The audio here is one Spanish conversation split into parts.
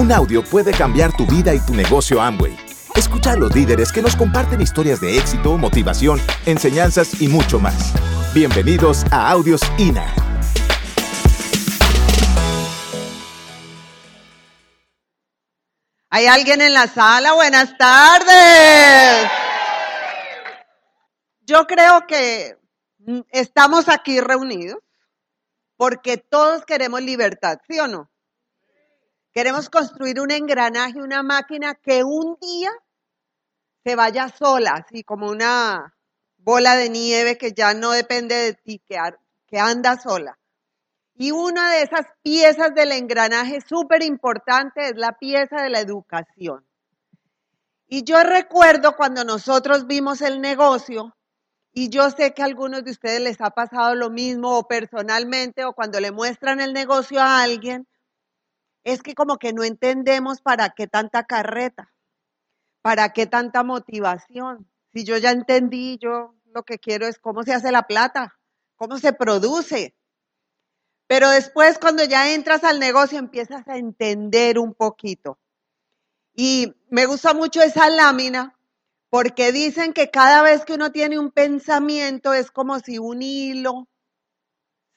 Un audio puede cambiar tu vida y tu negocio Amway. Escucha a los líderes que nos comparten historias de éxito, motivación, enseñanzas y mucho más. Bienvenidos a Audios INA. ¿Hay alguien en la sala? Buenas tardes. Yo creo que mm, estamos aquí reunidos porque todos queremos libertad, ¿sí o no? Queremos construir un engranaje, una máquina que un día se vaya sola, así como una bola de nieve que ya no depende de ti, que, anda sola. Y una de esas piezas del engranaje súper importante es la pieza de la educación. Y yo recuerdo cuando nosotros vimos el negocio, y yo sé que a algunos de ustedes les ha pasado lo mismo o personalmente o cuando le muestran el negocio a alguien, es que como que no entendemos para qué tanta carreta, para qué tanta motivación. Si yo ya entendí, yo lo que quiero es cómo se hace la plata, cómo se produce. Pero después cuando ya entras al negocio empiezas a entender un poquito. Y me gusta mucho esa lámina porque dicen que cada vez que uno tiene un pensamiento es como si un hilo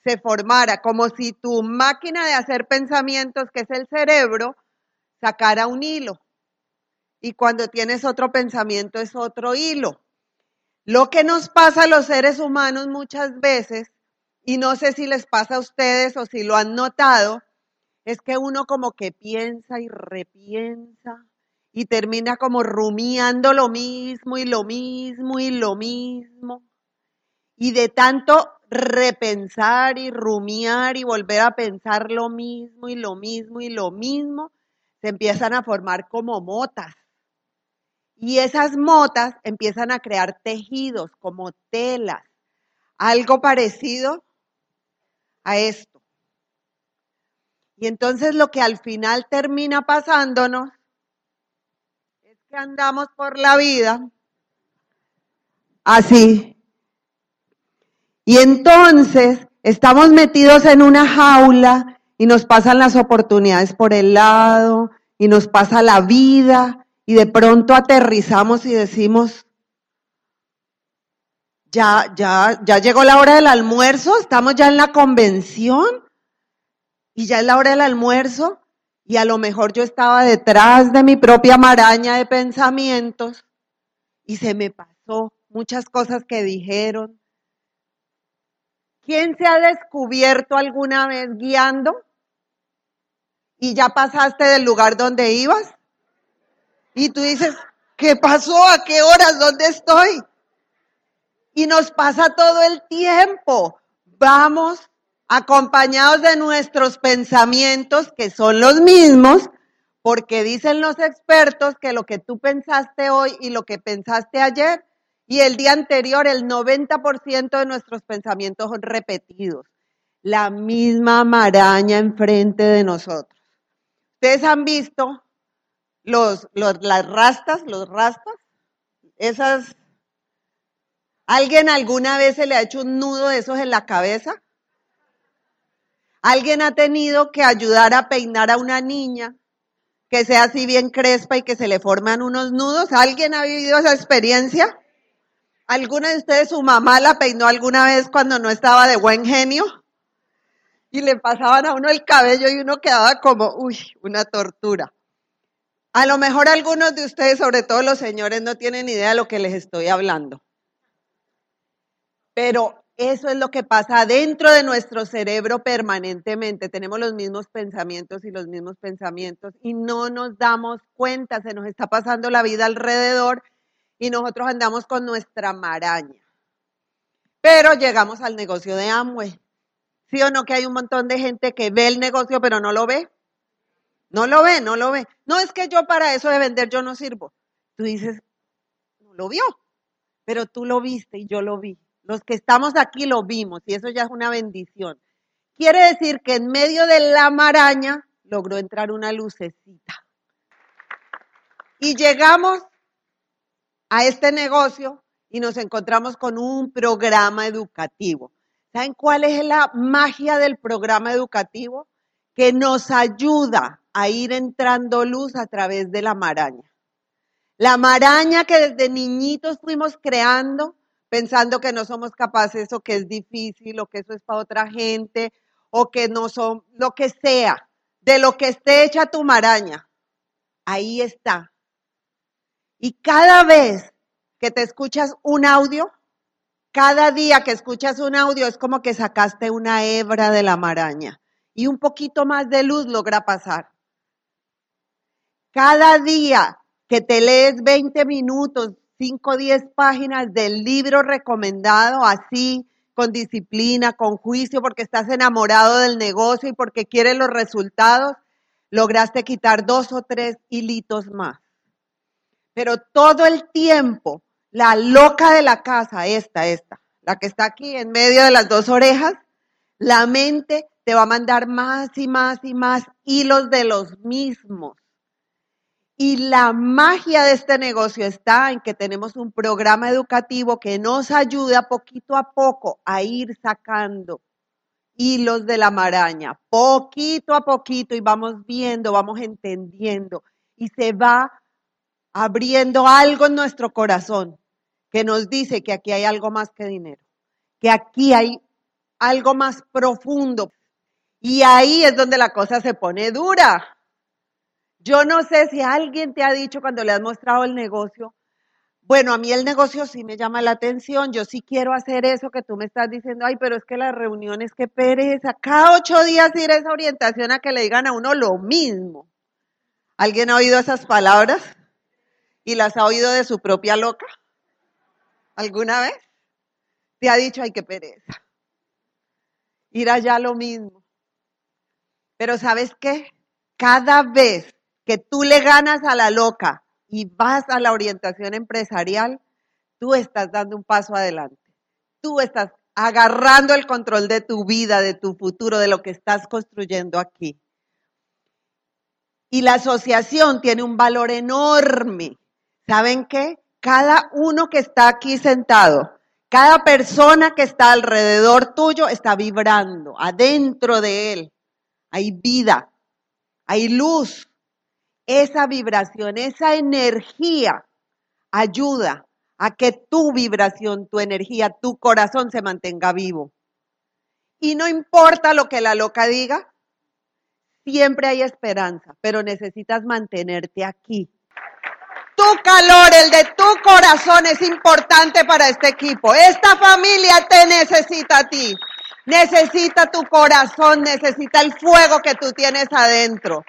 se formara, como si tu máquina de hacer pensamientos, que es el cerebro, sacara un hilo. Y cuando tienes otro pensamiento es otro hilo. Lo que nos pasa a los seres humanos muchas veces, y no sé si les pasa a ustedes o si lo han notado, es que uno como que piensa y repiensa y termina como rumiando lo mismo y lo mismo y lo mismo. Y de tanto repensar y rumiar y volver a pensar lo mismo y lo mismo y lo mismo, se empiezan a formar como motas. Y esas motas empiezan a crear tejidos como telas, algo parecido a esto. Y entonces lo que al final termina pasándonos es que andamos por la vida así, y entonces estamos metidos en una jaula y nos pasan las oportunidades por el lado y nos pasa la vida y de pronto aterrizamos y decimos, ya, ya, ya llegó la hora del almuerzo, estamos ya en la convención y ya es la hora del almuerzo y a lo mejor yo estaba detrás de mi propia maraña de pensamientos y se me pasó muchas cosas que dijeron, ¿Quién se ha descubierto alguna vez guiando? ¿Y ya pasaste del lugar donde ibas? Y tú dices, ¿qué pasó? ¿A qué horas? ¿Dónde estoy? Y nos pasa todo el tiempo. Vamos acompañados de nuestros pensamientos, que son los mismos, porque dicen los expertos que lo que tú pensaste hoy y lo que pensaste ayer y el día anterior el 90% de nuestros pensamientos son repetidos. La misma maraña enfrente de nosotros. Ustedes han visto las rastas, los rastas, esas... ¿Alguien alguna vez se le ha hecho un nudo de esos en la cabeza? ¿Alguien ha tenido que ayudar a peinar a una niña que sea así bien crespa y que se le forman unos nudos? ¿Alguien ha vivido esa experiencia? ¿Alguna de ustedes su mamá la peinó alguna vez cuando no estaba de buen genio? Y le pasaban a uno el cabello y uno quedaba como, uy, una tortura. A lo mejor algunos de ustedes, sobre todo los señores, no tienen idea de lo que les estoy hablando. Pero eso es lo que pasa dentro de nuestro cerebro permanentemente. Tenemos los mismos pensamientos y los mismos pensamientos y no nos damos cuenta, se nos está pasando la vida alrededor y nosotros andamos con nuestra maraña. Pero llegamos al negocio de Amway. ¿Sí o no que hay un montón de gente que ve el negocio pero no lo ve? No lo ve, no lo ve. No es que yo para eso de vender yo no sirvo. Tú dices, no lo vio, pero tú lo viste y yo lo vi. Los que estamos aquí lo vimos y eso ya es una bendición. Quiere decir que en medio de la maraña logró entrar una lucecita. Y llegamos a este negocio y nos encontramos con un programa educativo. ¿Saben cuál es la magia del programa educativo? que nos ayuda a ir entrando luz a través de la maraña. La maraña que desde niñitos fuimos creando, pensando que no somos capaces o que es difícil o que eso es para otra gente o que no son, lo que sea, de lo que esté hecha tu maraña. Ahí está. Y cada vez que te escuchas un audio, cada día que escuchas un audio es como que sacaste una hebra de la maraña y un poquito más de luz logra pasar. Cada día que te lees 20 minutos, 5 o 10 páginas del libro recomendado así, con disciplina, con juicio, porque estás enamorado del negocio y porque quieres los resultados, lograste quitar dos o tres hilitos más. Pero todo el tiempo, la loca de la casa, esta, esta, la que está aquí en medio de las dos orejas, la mente te va a mandar más y más y más hilos de los mismos. Y la magia de este negocio está en que tenemos un programa educativo que nos ayuda poquito a poco a ir sacando hilos de la maraña, poquito a poquito, y vamos viendo, vamos entendiendo, y se va abriendo algo en nuestro corazón que nos dice que aquí hay algo más que dinero, que aquí hay algo más profundo. Y ahí es donde la cosa se pone dura. Yo no sé si alguien te ha dicho cuando le has mostrado el negocio, bueno, a mí el negocio sí me llama la atención, yo sí quiero hacer eso que tú me estás diciendo, ay, pero es que las reuniones, qué pereza, cada ocho días ir a esa orientación a que le digan a uno lo mismo. ¿Alguien ha oído esas palabras? ¿Y las ha oído de su propia loca? ¿Alguna vez? Te ha dicho, ay, qué pereza. Ir allá lo mismo. Pero ¿sabes qué? Cada vez que tú le ganas a la loca y vas a la orientación empresarial, tú estás dando un paso adelante. Tú estás agarrando el control de tu vida, de tu futuro, de lo que estás construyendo aquí. Y la asociación tiene un valor enorme. ¿Saben qué? Cada uno que está aquí sentado, cada persona que está alrededor tuyo está vibrando. Adentro de él hay vida, hay luz, esa vibración, esa energía ayuda a que tu vibración, tu energía, tu corazón se mantenga vivo. Y no importa lo que la loca diga, siempre hay esperanza, pero necesitas mantenerte aquí. Tu calor, el de tu corazón es importante para este equipo. Esta familia te necesita a ti. Necesita tu corazón, necesita el fuego que tú tienes adentro.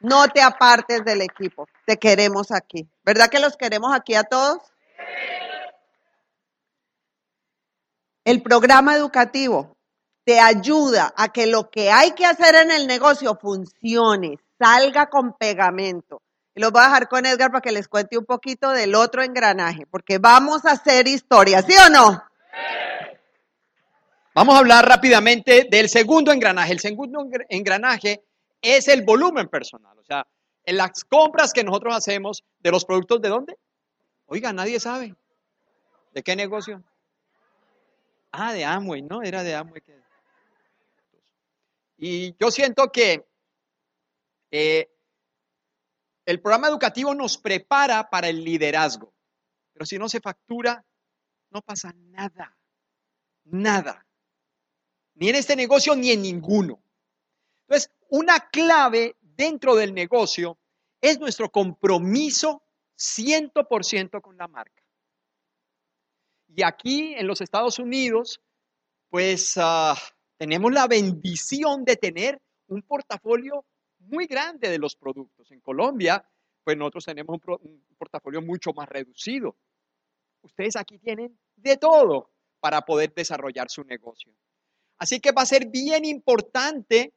No te apartes del equipo. Te queremos aquí. ¿Verdad que los queremos aquí a todos? El programa educativo te ayuda a que lo que hay que hacer en el negocio funcione, salga con pegamento. Los voy a dejar con Edgar para que les cuente un poquito del otro engranaje, porque vamos a hacer historia, ¿sí o no? Vamos a hablar rápidamente del segundo engranaje. El segundo engranaje es el volumen personal. O sea, en las compras que nosotros hacemos de los productos de dónde? Oiga, nadie sabe. ¿De qué negocio? Ah, de Amway, ¿no? Era de Amway. Y yo siento que eh, el programa educativo nos prepara para el liderazgo. Pero si no se factura, no pasa nada. Nada. Ni en este negocio ni en ninguno. Entonces, una clave dentro del negocio es nuestro compromiso 100% con la marca. Y aquí en los Estados Unidos, pues ah, tenemos la bendición de tener un portafolio muy grande de los productos. En Colombia, pues nosotros tenemos un, portafolio mucho más reducido. Ustedes aquí tienen de todo para poder desarrollar su negocio. Así que va a ser bien importante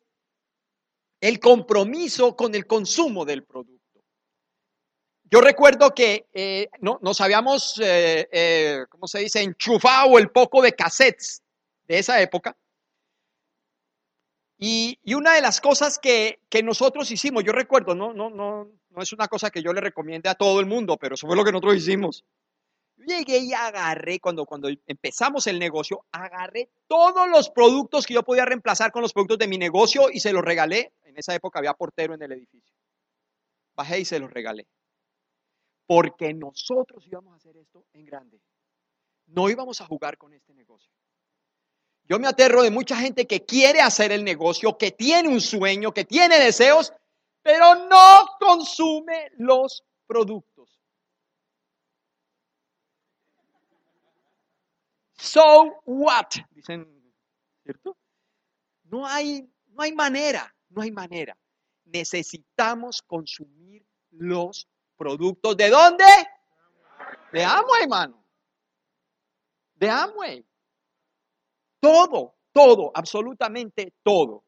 el compromiso con el consumo del producto. Yo recuerdo que eh, no, nos habíamos, eh, eh, ¿cómo se dice?, enchufado el poco de cassettes de esa época. Y, una de las cosas que, que, nosotros hicimos, yo recuerdo, no, no, no, no es una cosa que yo le recomiende a todo el mundo, pero eso fue lo que nosotros hicimos. Llegué y agarré, cuando, cuando empezamos el negocio, agarré todos los productos que yo podía reemplazar con los productos de mi negocio y se los regalé. En esa época había portero en el edificio. Bajé y se los regalé. Porque nosotros íbamos a hacer esto en grande. No íbamos a jugar con este negocio. Yo me aterro de mucha gente que quiere hacer el negocio, que tiene un sueño, que tiene deseos, pero no consume los productos. So what? Dicen, ¿cierto? No hay, no hay manera, no hay manera. Necesitamos consumir los productos. ¿De dónde? De Amway, hermano. De Amway. Todo, todo, absolutamente todo.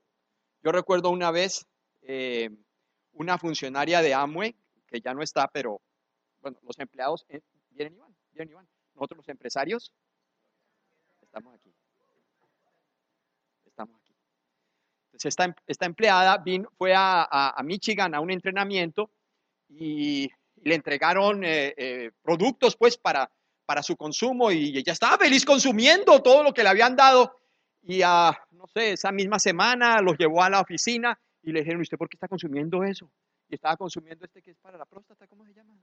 Yo recuerdo una vez eh, una funcionaria de Amway, que ya no está, pero bueno, los empleados, eh, vienen Iván, vienen Iván. Nosotros los empresarios estamos aquí. Estamos aquí. Entonces esta, esta empleada vino, fue a, Michigan a un entrenamiento y, le entregaron eh, productos pues para, para su consumo y ella estaba feliz consumiendo todo lo que le habían dado y a, no sé, esa misma semana los llevó a la oficina y le dijeron, ¿usted por qué está consumiendo eso? Y estaba consumiendo este que es para la próstata, ¿cómo se llama?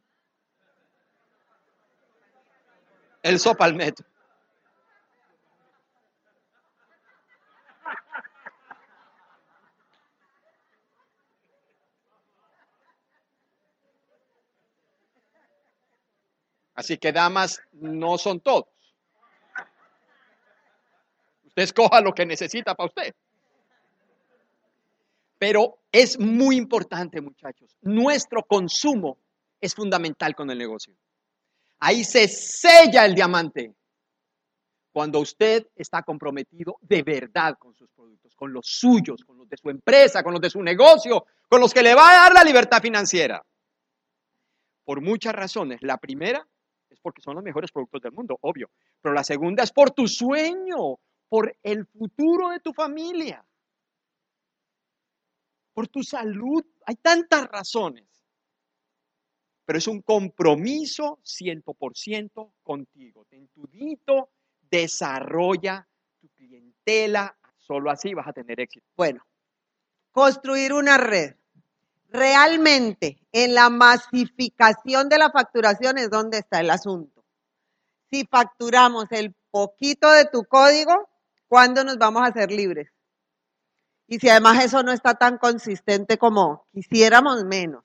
El sopalmeto. Así que damas no son todos. Usted escoja lo que necesita para usted. Pero es muy importante, muchachos. Nuestro consumo es fundamental con el negocio. Ahí se sella el diamante. Cuando usted está comprometido de verdad con sus productos, con los suyos, con los de su empresa, con los de su negocio, con los que le va a dar la libertad financiera. Por muchas razones. La primera es porque son los mejores productos del mundo, obvio. Pero la segunda es por tu sueño, por el futuro de tu familia, por tu salud. Hay tantas razones. Pero es un compromiso 100% contigo. En tu dito, desarrolla tu clientela. Solo así vas a tener éxito. Bueno, construir una red realmente en la masificación de la facturación es donde está el asunto. Si facturamos el poquito de tu código, ¿cuándo nos vamos a hacer libres? Y si además eso no está tan consistente como quisiéramos menos.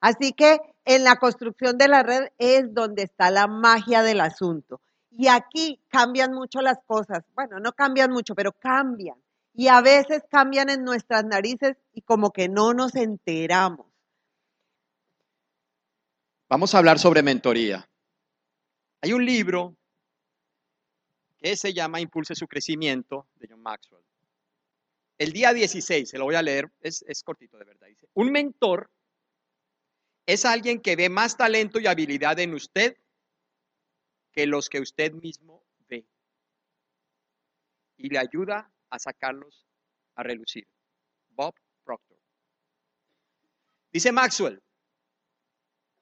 Así que en la construcción de la red es donde está la magia del asunto. Y aquí cambian mucho las cosas. Bueno, no cambian mucho, pero cambian y a veces cambian en nuestras narices y como que no nos enteramos. Vamos a hablar sobre mentoría. Hay un libro que se llama Impulse su crecimiento de John Maxwell. El día 16, se lo voy a leer, es, cortito de verdad. Dice, un mentor es alguien que ve más talento y habilidad en usted que los que usted mismo ve. Y le ayuda a sacarlos a relucir. Bob Proctor. Dice Maxwell,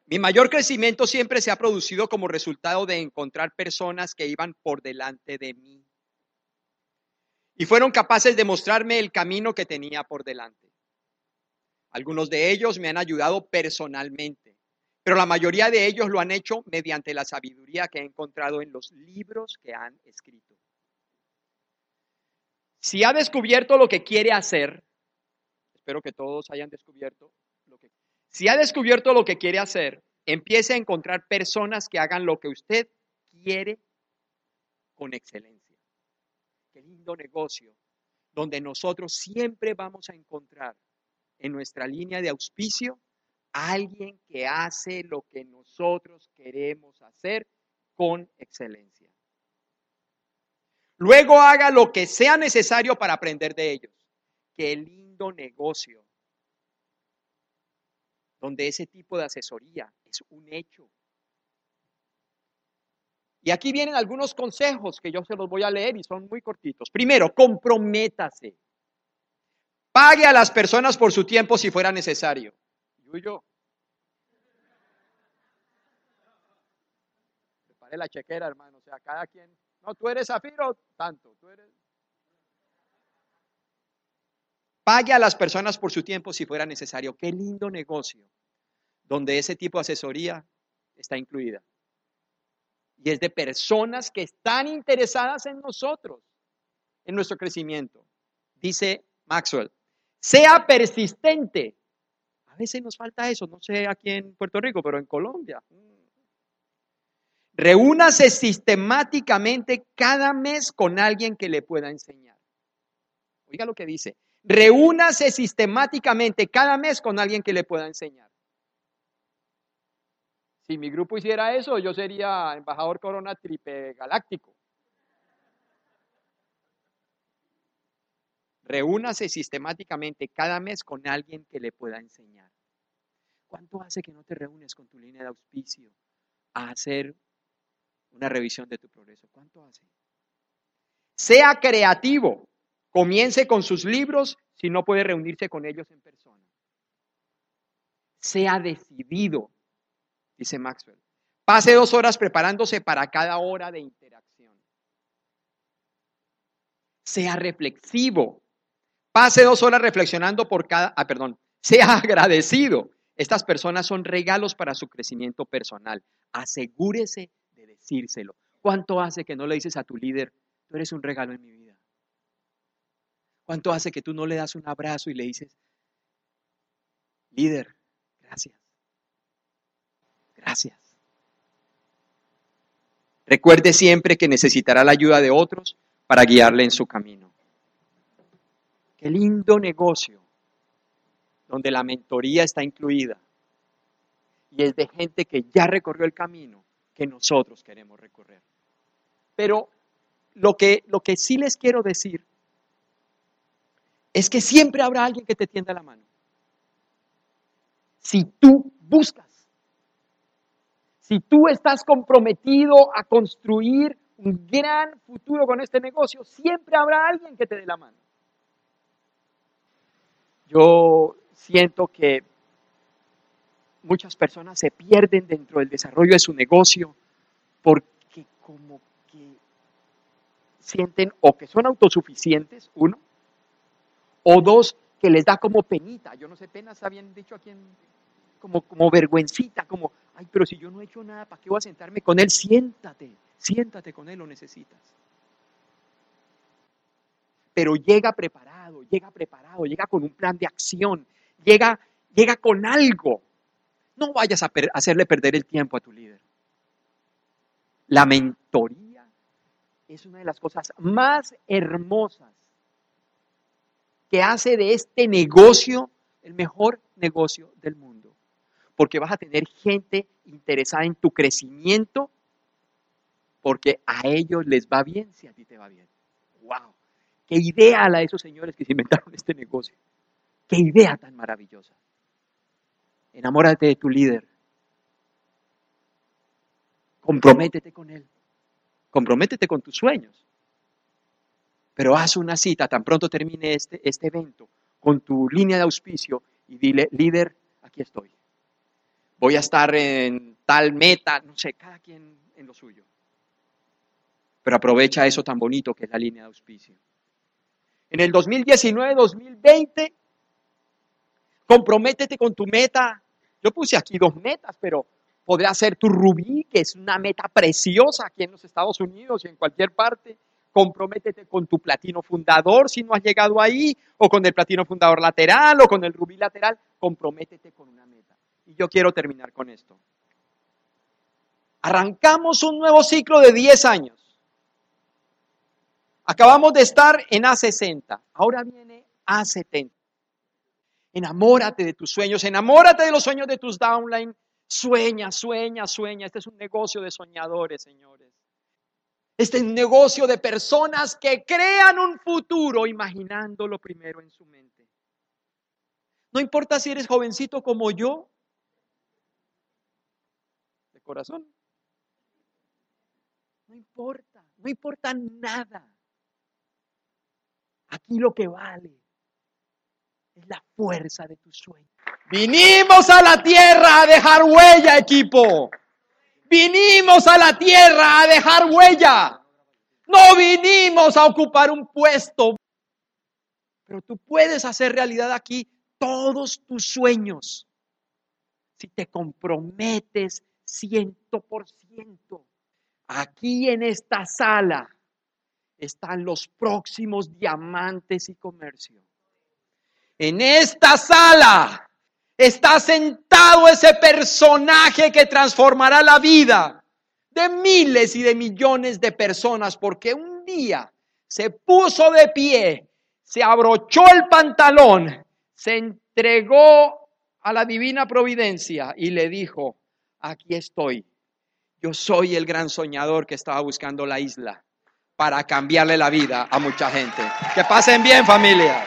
mi mayor crecimiento siempre se ha producido como resultado de encontrar personas que iban por delante de mí y fueron capaces de mostrarme el camino que tenía por delante. Algunos de ellos me han ayudado personalmente, pero la mayoría de ellos lo han hecho mediante la sabiduría que he encontrado en los libros que han escrito. Si ha descubierto lo que quiere hacer, espero que todos hayan descubierto lo que si ha descubierto lo que quiere hacer, empiece a encontrar personas que hagan lo que usted quiere con excelencia. Qué lindo negocio donde nosotros siempre vamos a encontrar en nuestra línea de auspicio alguien que hace lo que nosotros queremos hacer con excelencia. Luego haga lo que sea necesario para aprender de ellos. Qué lindo negocio, donde ese tipo de asesoría es un hecho. Y aquí vienen algunos consejos que yo se los voy a leer y son muy cortitos. Primero, comprométase. Pague a las personas por su tiempo si fuera necesario. Yo, yo. la chequera, hermano. O sea, cada quien. No, tú eres Zafiro, tanto. Tú eres. Pague a las personas por su tiempo si fuera necesario. Qué lindo negocio donde ese tipo de asesoría está incluida. Y es de personas que están interesadas en nosotros, en nuestro crecimiento. Dice Maxwell, sea persistente. A veces nos falta eso, no sé aquí en Puerto Rico, pero en Colombia. Reúnase sistemáticamente cada mes con alguien que le pueda enseñar. Oiga lo que dice. Reúnase sistemáticamente cada mes con alguien que le pueda enseñar. Si mi grupo hiciera eso, yo sería embajador Corona Tripe Galáctico. Reúnase sistemáticamente cada mes con alguien que le pueda enseñar. ¿Cuánto hace que no te reúnes con tu línea de auspicio a hacer una revisión de tu progreso? ¿Cuánto hace? Sea creativo. Comience con sus libros si no puede reunirse con ellos en persona. Sea decidido dice Maxwell. Pase dos horas preparándose para cada hora de interacción. Sea reflexivo. Pase dos horas reflexionando por cada, ah, perdón, sea agradecido. Estas personas son regalos para su crecimiento personal. Asegúrese decírselo. ¿Cuánto hace que no le dices a tu líder, tú eres un regalo en mi vida? ¿Cuánto hace que tú no le das un abrazo y le dices, líder, gracias? Gracias. Recuerde siempre que necesitará la ayuda de otros para guiarle en su camino. Qué lindo negocio donde la mentoría está incluida y es de gente que ya recorrió el camino que nosotros queremos recorrer. Pero lo que, lo que sí les quiero decir es que siempre habrá alguien que te tienda la mano. Si tú buscas si tú estás comprometido a construir un gran futuro con este negocio, siempre habrá alguien que te dé la mano. Yo siento que muchas personas se pierden dentro del desarrollo de su negocio porque como que sienten o que son autosuficientes, uno, o dos, que les da como penita. Yo no sé, penas habían dicho aquí en, como, como vergüencita, como, ay, pero si yo no he hecho nada, ¿para qué voy a sentarme con él? Siéntate, siéntate con él, lo necesitas. Pero llega preparado, llega preparado, llega con un plan de acción, llega, llega con algo. No vayas a hacerle perder el tiempo a tu líder. La mentoría es una de las cosas más hermosas que hace de este negocio el mejor negocio del mundo porque vas a tener gente interesada en tu crecimiento, porque a ellos les va bien si a ti te va bien. ¡Wow! ¡Qué idea la de esos señores que se inventaron este negocio! ¡Qué idea tan maravillosa! Enamórate de tu líder. Comprométete con él. Comprométete con tus sueños. Pero haz una cita tan pronto termine este, este evento con tu línea de auspicio y dile, líder, aquí estoy voy a estar en tal meta, no sé, cada quien en lo suyo. Pero aprovecha eso tan bonito que es la línea de auspicio. En el 2019-2020, comprométete con tu meta. Yo puse aquí dos metas, pero podría ser tu rubí, que es una meta preciosa aquí en los Estados Unidos y en cualquier parte. Comprométete con tu platino fundador si no has llegado ahí, o con el platino fundador lateral, o con el rubí lateral. Comprométete con una meta. Y yo quiero terminar con esto. Arrancamos un nuevo ciclo de 10 años. Acabamos de estar en A60, ahora viene A70. Enamórate de tus sueños, enamórate de los sueños de tus downline. Sueña, sueña, sueña. Este es un negocio de soñadores, señores. Este es un negocio de personas que crean un futuro imaginándolo primero en su mente. No importa si eres jovencito como yo corazón. No importa, no importa nada. Aquí lo que vale es la fuerza de tu sueño. Vinimos a la tierra a dejar huella, equipo. Vinimos a la tierra a dejar huella. No vinimos a ocupar un puesto. Pero tú puedes hacer realidad aquí todos tus sueños si te comprometes ciento por ciento. Aquí en esta sala están los próximos diamantes y comercio. En esta sala está sentado ese personaje que transformará la vida de miles y de millones de personas porque un día se puso de pie, se abrochó el pantalón, se entregó a la divina providencia y le dijo, aquí estoy. Yo soy el gran soñador que estaba buscando la isla para cambiarle la vida a mucha gente. Que pasen bien familia.